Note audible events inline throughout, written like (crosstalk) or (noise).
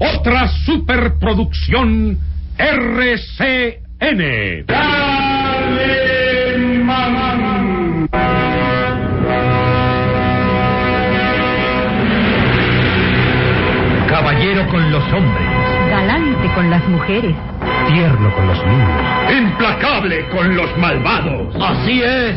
Otra superproducción RCN. Caballero con los hombres, Galante con las mujeres. tierno con los niños. Implacable con los malvados. Así es.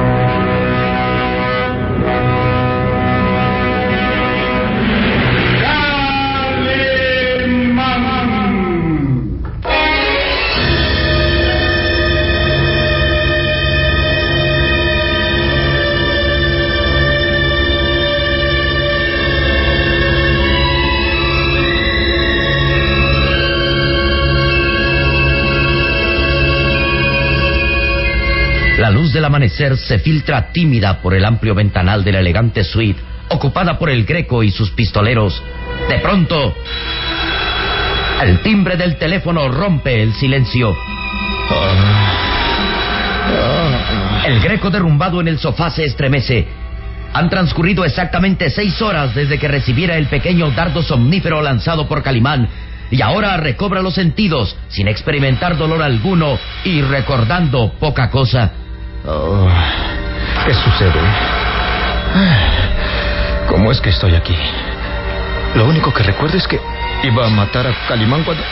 Luz del amanecer se filtra tímida por el amplio ventanal de la elegante suite, ocupada por el greco y sus pistoleros. De pronto, el timbre del teléfono rompe el silencio. El greco derrumbado en el sofá se estremece. Han transcurrido exactamente seis horas desde que recibiera el pequeño dardo somnífero lanzado por Calimán y ahora recobra los sentidos sin experimentar dolor alguno y recordando poca cosa. Oh, ¿Qué sucede? ¿Cómo es que estoy aquí? Lo único que recuerdo es que iba a matar a Calimán cuando.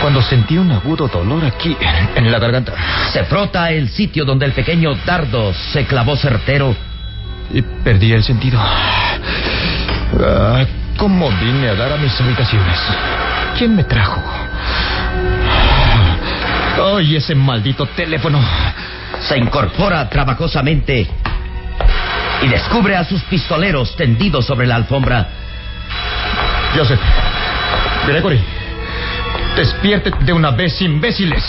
cuando sentí un agudo dolor aquí, en, en la garganta. Se frota el sitio donde el pequeño dardo se clavó certero. Y perdí el sentido. Ah, ¿Cómo vine a dar a mis habitaciones? ¿Quién me trajo? ¡Ay, ese maldito teléfono! Se incorpora trabajosamente y descubre a sus pistoleros tendidos sobre la alfombra. Joseph, Gregory, despierte de una vez, imbéciles.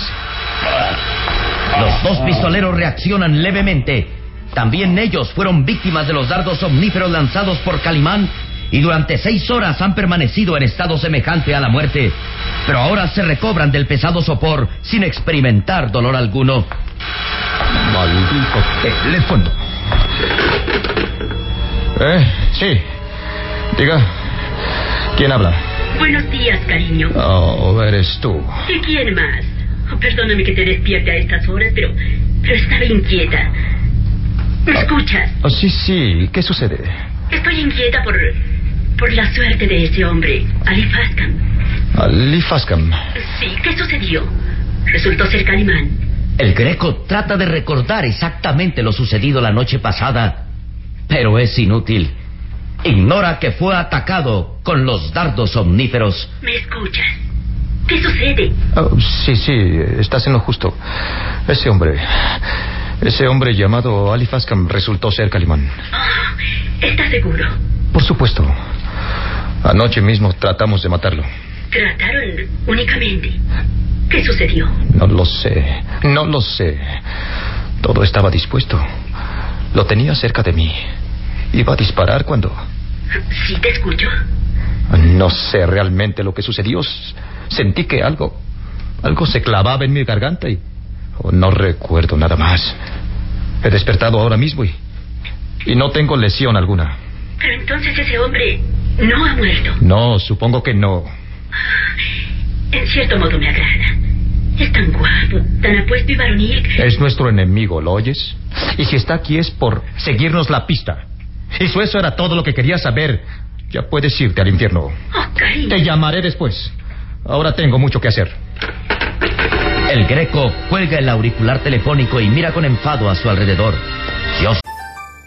Los dos pistoleros reaccionan levemente. También ellos fueron víctimas de los dardos omníferos lanzados por Calimán y durante seis horas han permanecido en estado semejante a la muerte. Pero ahora se recobran del pesado sopor sin experimentar dolor alguno. Maldito teléfono. Eh, sí. Diga. ¿Quién habla? Buenos días, cariño. Oh, eres tú. ¿Qué quiere más? Oh, perdóname que te despierte a estas horas, pero, pero estaba inquieta. ¿Me escuchas? Oh, sí, sí. ¿Qué sucede? Estoy inquieta por, por la suerte de ese hombre, Ali Fascam. Ali Fascam. Sí, ¿qué sucedió? Resultó ser Calimán. El greco trata de recordar exactamente lo sucedido la noche pasada, pero es inútil. Ignora que fue atacado con los dardos omníferos. ¿Me escuchas? ¿Qué sucede? Oh, sí, sí, estás en lo justo. Ese hombre. Ese hombre llamado Ali Faskam resultó ser Calimán. Oh, ¿Estás seguro? Por supuesto. Anoche mismo tratamos de matarlo. ¿Trataron únicamente? ¿Qué sucedió? No lo sé. No lo sé. Todo estaba dispuesto. Lo tenía cerca de mí. Iba a disparar cuando... Sí, te escucho. No sé realmente lo que sucedió. Sentí que algo... Algo se clavaba en mi garganta y... Oh, no recuerdo nada más. He despertado ahora mismo y... Y no tengo lesión alguna. Pero entonces ese hombre no ha muerto. No, supongo que no. En cierto modo me agrada. Es tan guapo, tan apuesto y varonil. Es nuestro enemigo, ¿lo oyes? Y si está aquí es por seguirnos la pista. Y si eso era todo lo que quería saber, ya puedes irte al infierno. Oh. Te llamaré después. Ahora tengo mucho que hacer. El greco cuelga el auricular telefónico y mira con enfado a su alrededor. Dios.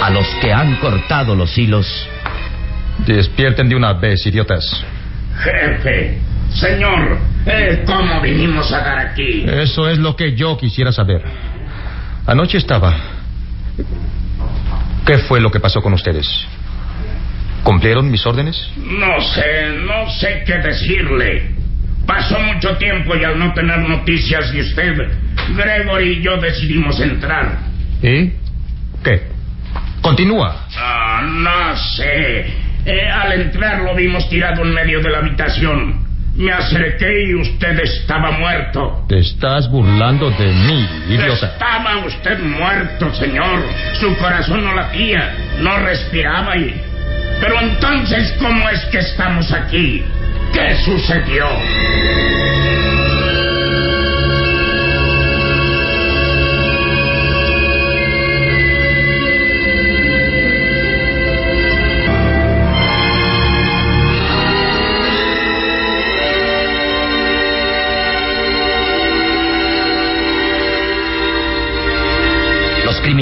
a los que han cortado los hilos. Despierten de una vez, idiotas. Jefe, señor, eh, ¿cómo vinimos a dar aquí? Eso es lo que yo quisiera saber. Anoche estaba. ¿Qué fue lo que pasó con ustedes? ¿Cumplieron mis órdenes? No sé, no sé qué decirle. Pasó mucho tiempo y al no tener noticias de usted, Gregory y yo decidimos entrar. ¿Y? ¿Qué? Continúa. Ah, no sé. Eh, al entrar lo vimos tirado en medio de la habitación. Me acerqué y usted estaba muerto. Te estás burlando de mí, idiota. Estaba usted muerto, señor. Su corazón no latía, no respiraba y... Pero entonces, ¿cómo es que estamos aquí? ¿Qué sucedió?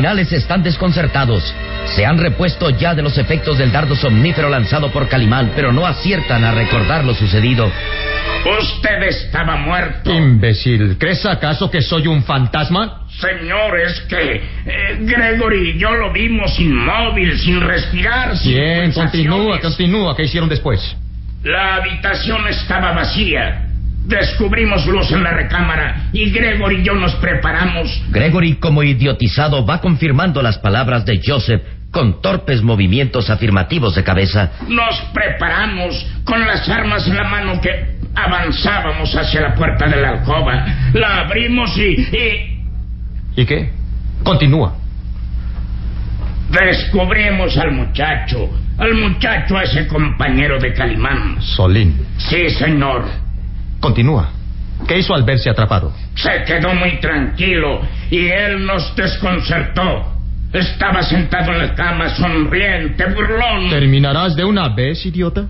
Criminales están desconcertados. Se han repuesto ya de los efectos del dardo somnífero lanzado por Calimán, pero no aciertan a recordar lo sucedido. Usted estaba muerto. Imbécil, ¿crees acaso que soy un fantasma? Señor, es que eh, Gregory y yo lo vimos inmóvil, sin respirar, Bien, continúa, continúa. ¿Qué hicieron después? La habitación estaba vacía. Descubrimos luz en la recámara y Gregory y yo nos preparamos. Gregory, como idiotizado, va confirmando las palabras de Joseph con torpes movimientos afirmativos de cabeza. Nos preparamos con las armas en la mano que avanzábamos hacia la puerta de la alcoba. La abrimos y... ¿Y, ¿Y qué? Continúa. Descubrimos al muchacho. Al muchacho ese compañero de Calimán. Solín. Sí, señor. Continúa. ¿Qué hizo al verse atrapado? Se quedó muy tranquilo y él nos desconcertó. Estaba sentado en la cama, sonriente, burlón. ¿Terminarás de una vez, idiota?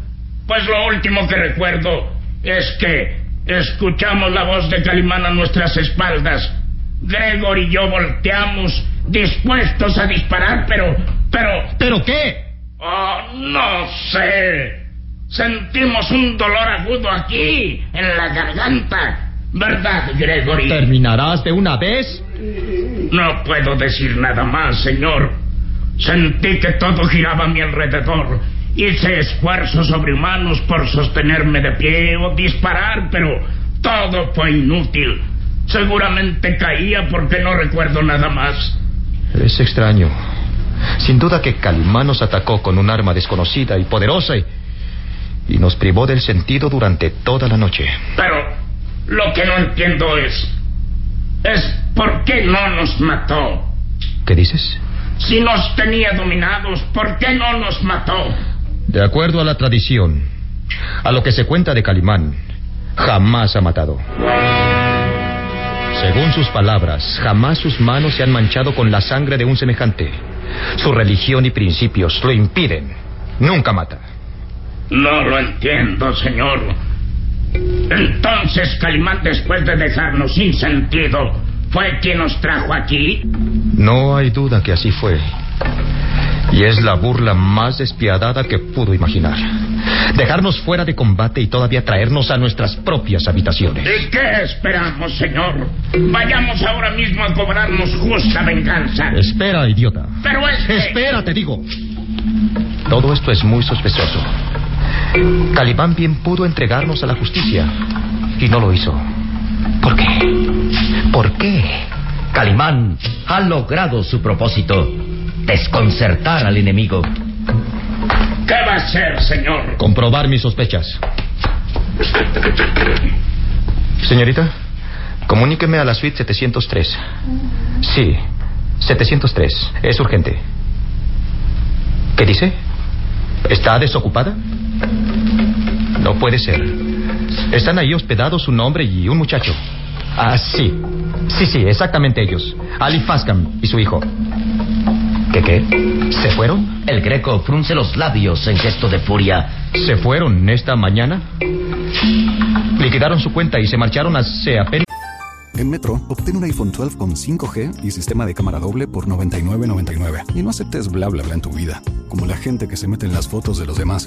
Pues lo último que recuerdo es que escuchamos la voz de Calimán a nuestras espaldas. Gregor y yo volteamos, dispuestos a disparar, pero... pero... ¿Pero qué? Oh, no sé. Sentimos un dolor agudo aquí, en la garganta. ¿Verdad, Gregory? ¿Terminarás de una vez? No puedo decir nada más, señor. Sentí que todo giraba a mi alrededor. Hice esfuerzos sobrehumanos por sostenerme de pie o disparar, pero todo fue inútil. Seguramente caía porque no recuerdo nada más. Es extraño. Sin duda que Calimán nos atacó con un arma desconocida y poderosa y, y nos privó del sentido durante toda la noche. Pero lo que no entiendo es... es por qué no nos mató. ¿Qué dices? Si nos tenía dominados, ¿por qué no nos mató? De acuerdo a la tradición, a lo que se cuenta de Calimán, jamás ha matado. Según sus palabras, jamás sus manos se han manchado con la sangre de un semejante. Su religión y principios lo impiden. Nunca mata. No lo entiendo, señor. Entonces Calimán, después de dejarnos sin sentido, ¿fue quien nos trajo aquí? No hay duda que así fue. Y es la burla más despiadada que pudo imaginar. Dejarnos fuera de combate y todavía traernos a nuestras propias habitaciones. ¿Y qué esperamos, señor? Vayamos ahora mismo a cobrarnos justa venganza. Espera, idiota. Pero es que... Espera, te digo. Todo esto es muy sospechoso. Calimán bien pudo entregarnos a la justicia y no lo hizo. ¿Por qué? ¿Por qué? Calimán ha logrado su propósito, desconcertar al enemigo. ¿Qué va a hacer, señor? Comprobar mis sospechas. Señorita, comuníqueme a la suite 703. Sí, 703. Es urgente. ¿Qué dice? ¿Está desocupada? No puede ser. Están ahí hospedados un hombre y un muchacho. Ah, sí. Sí, sí, exactamente ellos. Ali Faskam y su hijo. ¿Qué qué? ¿Se fueron? El greco frunce los labios en gesto de furia. ¿Se fueron esta mañana? Liquidaron su cuenta y se marcharon hace apenas... En Metro, obtén un iPhone 12 con 5G y sistema de cámara doble por $99.99. Y no aceptes bla bla bla en tu vida, como la gente que se mete en las fotos de los demás.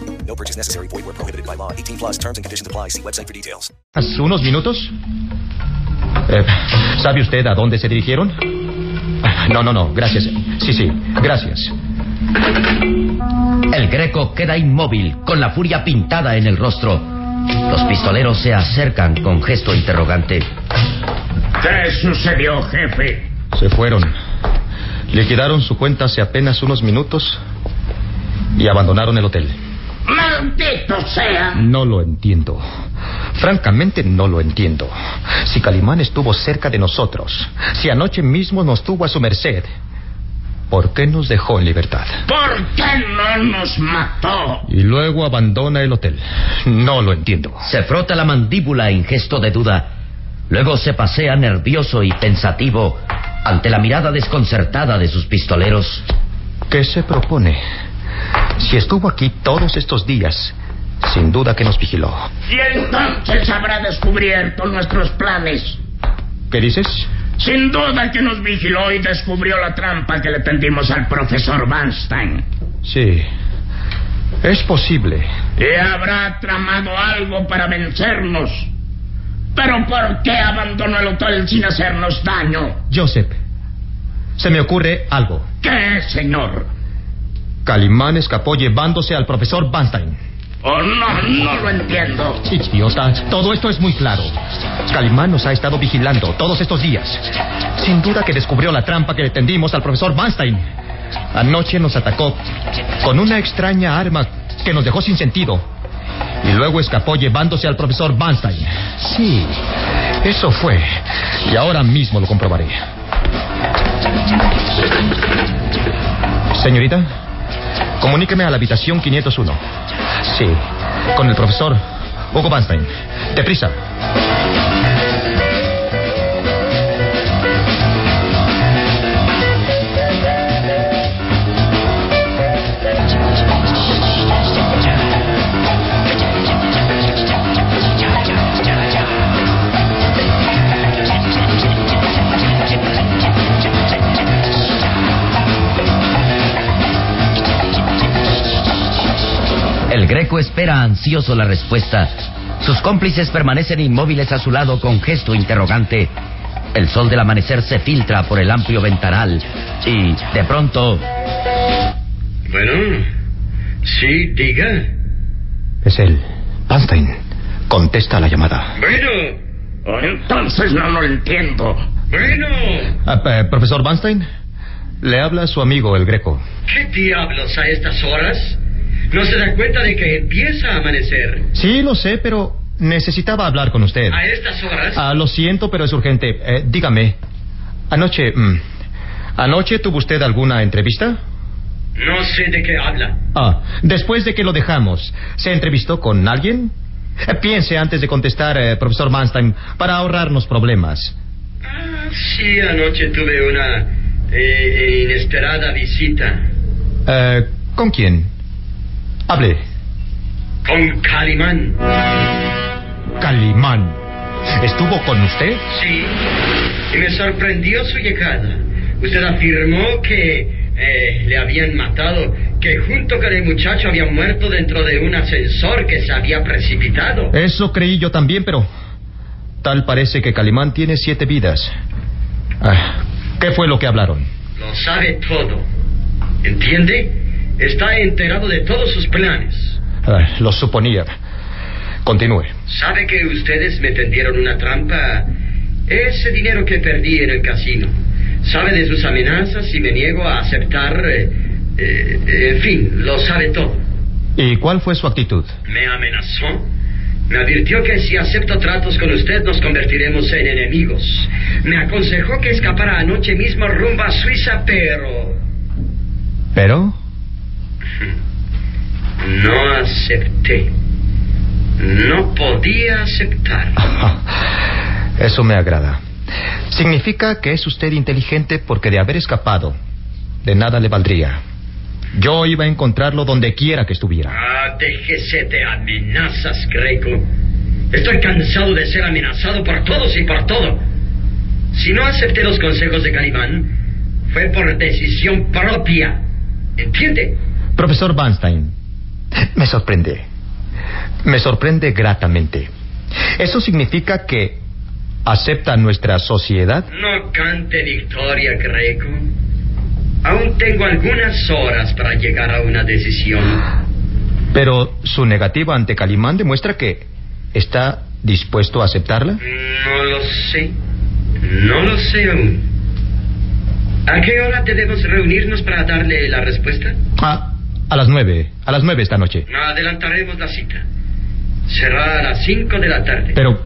No purchase necessary. Void where prohibited by law. 18 plus terms and conditions apply. See website for details. ¿Hace unos minutos? Eh, ¿Sabe usted a dónde se dirigieron? No, no, no, gracias. Sí, sí, gracias. El greco queda inmóvil, con la furia pintada en el rostro. Los pistoleros se acercan con gesto interrogante. ¿Qué sucedió, jefe? Se fueron. Liquidaron su cuenta hace apenas unos minutos y abandonaron el hotel. ¡Maldito sea! No lo entiendo. Francamente no lo entiendo. Si Calimán estuvo cerca de nosotros, si anoche mismo nos tuvo a su merced, ¿por qué nos dejó en libertad? ¿Por qué no nos mató? Y luego abandona el hotel. No lo entiendo. Se frota la mandíbula en gesto de duda. Luego se pasea nervioso y pensativo ante la mirada desconcertada de sus pistoleros. ¿Qué se propone? Si estuvo aquí todos estos días, sin duda que nos vigiló. Y entonces habrá descubierto nuestros planes. ¿Qué dices? Sin duda que nos vigiló y descubrió la trampa que le tendimos al profesor Banstein. Sí. Es posible. Y habrá tramado algo para vencernos. Pero ¿por qué abandonó el hotel sin hacernos daño? Joseph, se me ocurre algo. ¿Qué, señor? Calimán escapó llevándose al profesor Banstein. Oh, no, no lo entiendo. Idiota, todo esto es muy claro. Calimán nos ha estado vigilando todos estos días. Sin duda que descubrió la trampa que le tendimos al profesor Banstein. Anoche nos atacó con una extraña arma que nos dejó sin sentido. Y luego escapó llevándose al profesor Banstein. Sí, eso fue. Y ahora mismo lo comprobaré. Señorita, comuníqueme a la habitación 501. Sí, con el profesor Hugo Banstein. Deprisa. Greco espera ansioso la respuesta. Sus cómplices permanecen inmóviles a su lado con gesto interrogante. El sol del amanecer se filtra por el amplio ventanal y, de pronto, Bueno, sí, diga. Es él. Banstein. Contesta la llamada. Bueno, Entonces no lo entiendo. bueno. Ah, eh, profesor Banstein, le habla su amigo el Greco. ¿Qué diablos a estas horas? ¿No se da cuenta de que empieza a amanecer? Sí, lo sé, pero necesitaba hablar con usted. ¿A estas horas? Ah, lo siento, pero es urgente. Eh, dígame, anoche... mm, ¿Anoche tuvo usted alguna entrevista? No sé de qué habla. Ah, después de que lo dejamos, ¿se entrevistó con alguien? Eh, piense antes de contestar, eh, profesor Manstein, para ahorrarnos problemas. Ah, sí, anoche tuve una eh, inesperada visita. ¿Con quién? Hable. Con Calimán. Calimán. ¿Estuvo con usted? Sí. Y me sorprendió su llegada. Usted afirmó que eh, le habían matado, que junto con el muchacho había muerto dentro de un ascensor que se había precipitado. Eso creí yo también, pero tal parece que Calimán tiene siete vidas. Ah, ¿Qué fue lo que hablaron? Lo sabe todo. ¿Entiende? Está enterado de todos sus planes. Ah, lo suponía. Continúe. ¿Sabe que ustedes me tendieron una trampa? Ese dinero que perdí en el casino. ¿Sabe de sus amenazas y me niego a aceptar? eh, eh, en fin, lo sabe todo. ¿Y cuál fue su actitud? Me amenazó. Me advirtió que si acepto tratos con usted nos convertiremos en enemigos. Me aconsejó que escapara anoche mismo rumbo a Suiza, pero ¿Pero? No acepté. No podía aceptar. (laughs) Eso me agrada. Significa que es usted inteligente porque de haber escapado, de nada le valdría. Yo iba a encontrarlo donde quiera que estuviera. Ah, déjese de amenazas, Greco. Estoy cansado de ser amenazado por todos y por todo. Si no acepté los consejos de Calimán, fue por decisión propia. ¿Entiende? Profesor Bernstein, me sorprende. Me sorprende gratamente. ¿Eso significa que acepta nuestra sociedad? No cante victoria, Greco. Aún tengo algunas horas para llegar a una decisión. Pero su negativa ante Calimán demuestra que está dispuesto a aceptarla. No lo sé. No lo sé aún. ¿A qué hora debemos reunirnos para darle la respuesta? Ah, a las nueve. A las nueve esta noche. Adelantaremos la cita. Será a las cinco de la tarde. Pero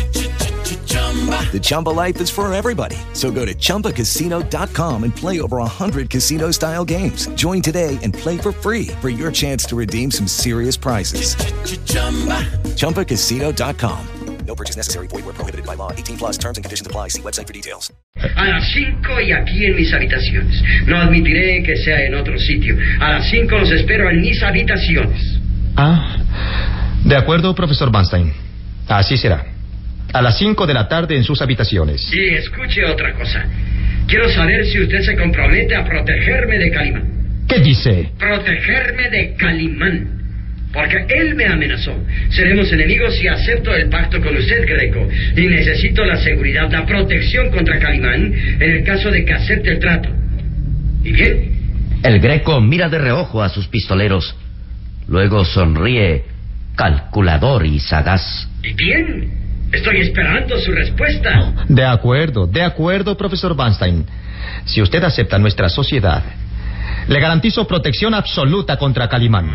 The Chumba life is for everybody. So go to ChumbaCasino.com and play over 100 casino style games. Join today and play for free for your chance to redeem some serious prizes. ChumbaCasino.com. No purchase necessary. Void where prohibited by law. 18 plus terms and conditions apply. See website for details. A las cinco y aquí en mis habitaciones. No admitiré que sea en otro sitio. A las cinco los espero en mis habitaciones. Ah, de acuerdo, profesor Bernstein. Así será. A las 5 de la tarde en sus habitaciones. Y escuche otra cosa. Quiero saber si usted se compromete a protegerme de Calimán. ¿Qué dice? Protegerme de Calimán. Porque él me amenazó. Seremos enemigos si acepto el pacto con usted, Greco. Y necesito la seguridad, la protección contra Calimán en el caso de que acepte el trato. ¿Y bien? El Greco mira de reojo a sus pistoleros. Luego sonríe, calculador y sagaz. ¿Y bien? Estoy esperando su respuesta. De acuerdo, de acuerdo, profesor Bernstein. Si usted acepta nuestra sociedad, le garantizo protección absoluta contra Calimán.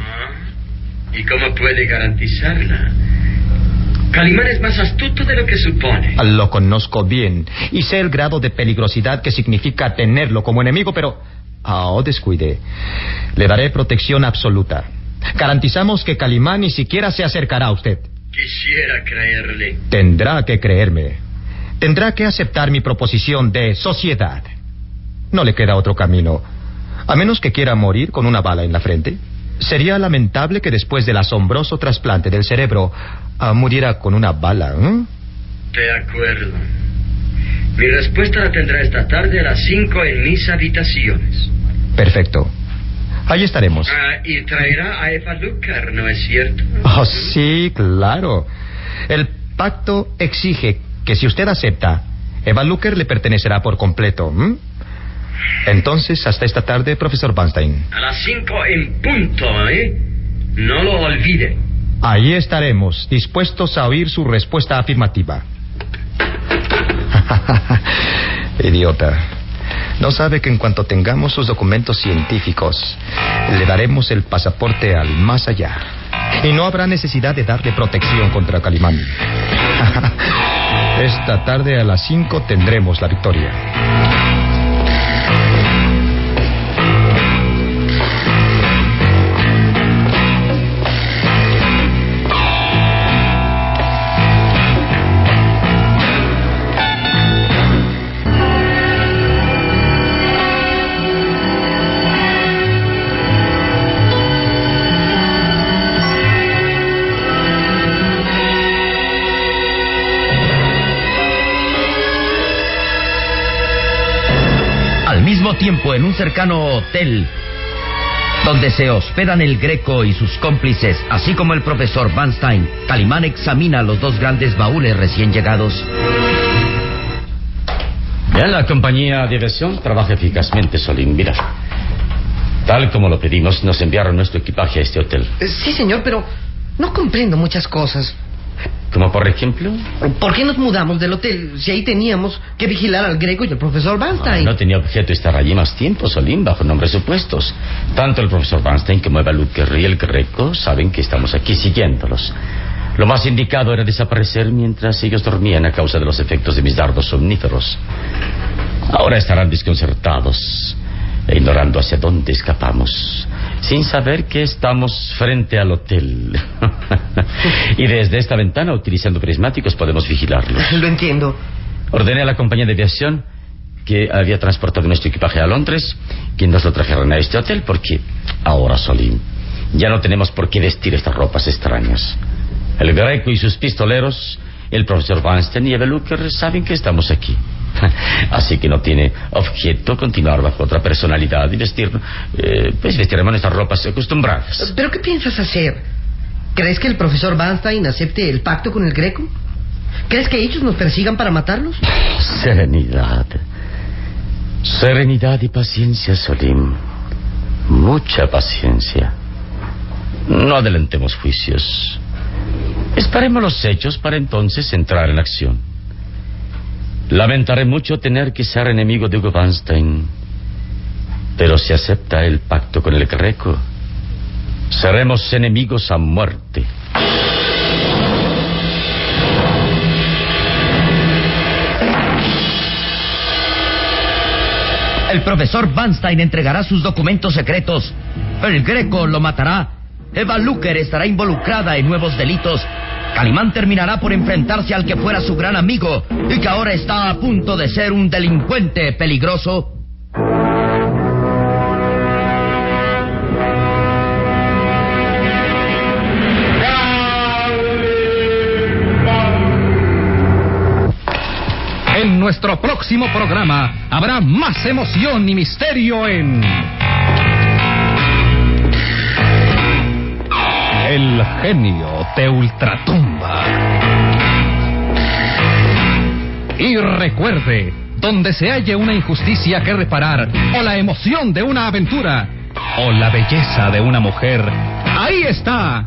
¿Y cómo puede garantizarla? Calimán es más astuto de lo que supone. Lo conozco bien y sé el grado de peligrosidad que significa tenerlo como enemigo, pero... Oh, descuide. Le daré protección absoluta. Garantizamos que Calimán ni siquiera se acercará a usted. Quisiera creerle. Tendrá que creerme. Tendrá que aceptar mi proposición de sociedad. No le queda otro camino. A menos que quiera morir con una bala en la frente. Sería lamentable que después del asombroso trasplante del cerebro uh, muriera con una bala. ¿eh? De acuerdo. Mi respuesta la tendrá esta tarde a las cinco en mis habitaciones. Perfecto. Ahí estaremos. Ah, y traerá a Eva Lucar, ¿no es cierto? Oh, sí, claro. El pacto exige que si usted acepta, Eva Lucar le pertenecerá por completo. ¿m? Entonces, hasta esta tarde, profesor Bernstein. A las cinco en punto, ¿eh? No lo olvide. Ahí estaremos, dispuestos a oír su respuesta afirmativa. (laughs) Idiota. No sabe que en cuanto tengamos sus documentos científicos, le daremos el pasaporte al más allá. Y no habrá necesidad de darle protección contra Calimán. (laughs) Esta tarde a las 5 tendremos la victoria. Mismo tiempo, en un cercano hotel donde se hospedan el Greco y sus cómplices, así como el profesor Vanstein, Calimán examina los dos grandes baúles recién llegados. Bien, la compañía de aviación trabaja eficazmente, Solín. Mira, tal como lo pedimos, nos enviaron nuestro equipaje a este hotel. Sí, señor, pero no comprendo muchas cosas. Como por ejemplo, ¿Por qué nos mudamos del hotel si ahí teníamos que vigilar al Greco y al profesor Ah, Vanstein? no tenía objeto estar allí más tiempo, Solín, bajo nombres supuestos. Tanto el profesor Vanstein como Eva Luker y el Greco saben que estamos aquí siguiéndolos. Lo más indicado era desaparecer mientras ellos dormían a causa de los efectos de mis dardos somníferos. Ahora estarán desconcertados e ignorando hacia dónde escapamos, sin saber que estamos frente al hotel. (laughs) y desde esta ventana, utilizando prismáticos, podemos vigilarlos. (laughs) Lo entiendo. Ordené a la compañía de aviación que había transportado nuestro equipaje a Londres que nos lo trajeran a este hotel porque ahora, Solín, ya no tenemos por qué vestir estas ropas extrañas. El Greco y sus pistoleros, el profesor Weinstein y Ebeluker saben que estamos aquí. (laughs) Así que no tiene objeto continuar bajo otra personalidad y vestir, eh, pues vestiremos nuestras ropas acostumbradas. ¿Pero qué piensas hacer? ¿Crees que el profesor Vanstein acepte el pacto con el Greco? ¿Crees que ellos nos persigan para matarlos? (laughs) Serenidad. Serenidad y paciencia, Solim. Mucha paciencia. No adelantemos juicios. Esperemos los hechos para entonces entrar en acción. Lamentaré mucho tener que ser enemigo de Hugo Vanstein. Pero si acepta el pacto con el Greco, seremos enemigos a muerte. El profesor Vanstein entregará sus documentos secretos. El Greco lo matará. Eva Luker estará involucrada en nuevos delitos. Calimán terminará por enfrentarse al que fuera su gran amigo y que ahora está a punto de ser un delincuente peligroso. En nuestro próximo programa habrá más emoción y misterio en. El genio de Ultratumba. Y recuerde, donde se halle una injusticia que reparar, o la emoción de una aventura, o la belleza de una mujer, ahí está.